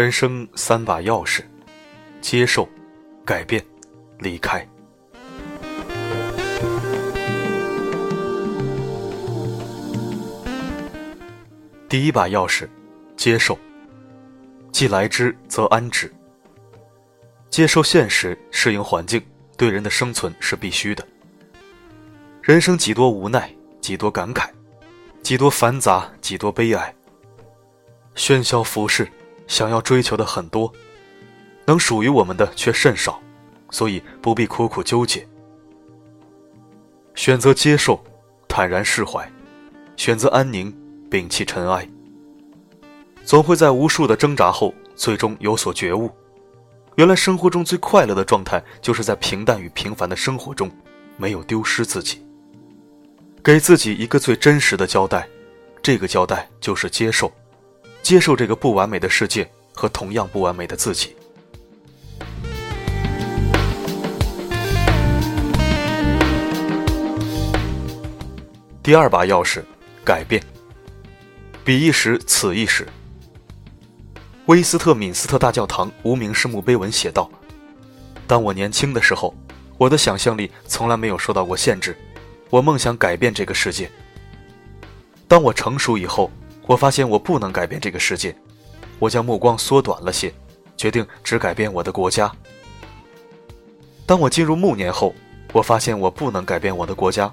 人生三把钥匙：接受、改变、离开。第一把钥匙，接受。既来之，则安之。接受现实，适应环境，对人的生存是必须的。人生几多无奈，几多感慨，几多繁杂，几多悲哀。喧嚣浮世，想要追求的很多，能属于我们的却甚少，所以不必苦苦纠结。选择接受，坦然释怀；选择安宁。摒弃尘埃，总会在无数的挣扎后，最终有所觉悟。原来生活中最快乐的状态，就是在平淡与平凡的生活中，没有丢失自己。给自己一个最真实的交代，这个交代就是接受，接受这个不完美的世界和同样不完美的自己。第二把钥匙，改变。彼一时，此一时。威斯特敏斯特大教堂无名氏墓碑文写道：“当我年轻的时候，我的想象力从来没有受到过限制，我梦想改变这个世界。当我成熟以后，我发现我不能改变这个世界，我将目光缩短了些，决定只改变我的国家。当我进入暮年后，我发现我不能改变我的国家，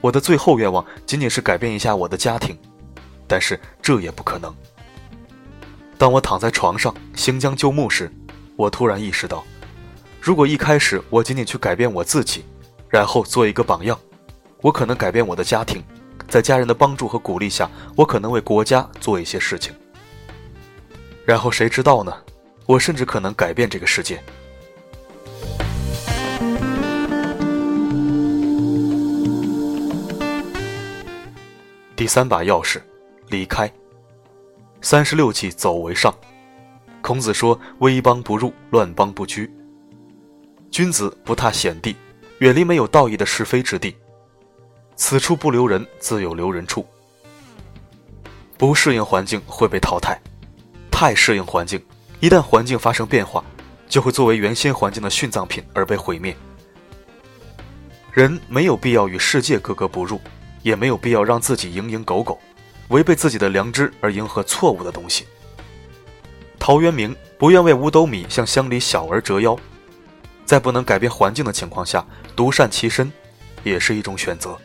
我的最后愿望仅仅是改变一下我的家庭。”但是这也不可能。当我躺在床上行将就木时，我突然意识到，如果一开始我仅仅去改变我自己，然后做一个榜样，我可能改变我的家庭，在家人的帮助和鼓励下，我可能为国家做一些事情。然后谁知道呢？我甚至可能改变这个世界。第三把钥匙。离开。三十六计，走为上。孔子说：“危邦不入，乱邦不居。”君子不踏险地，远离没有道义的是非之地。此处不留人，自有留人处。不适应环境会被淘汰，太适应环境，一旦环境发生变化，就会作为原先环境的殉葬品而被毁灭。人没有必要与世界格格不入，也没有必要让自己蝇营狗苟。违背自己的良知而迎合错误的东西。陶渊明不愿为五斗米向乡里小儿折腰，在不能改变环境的情况下，独善其身，也是一种选择。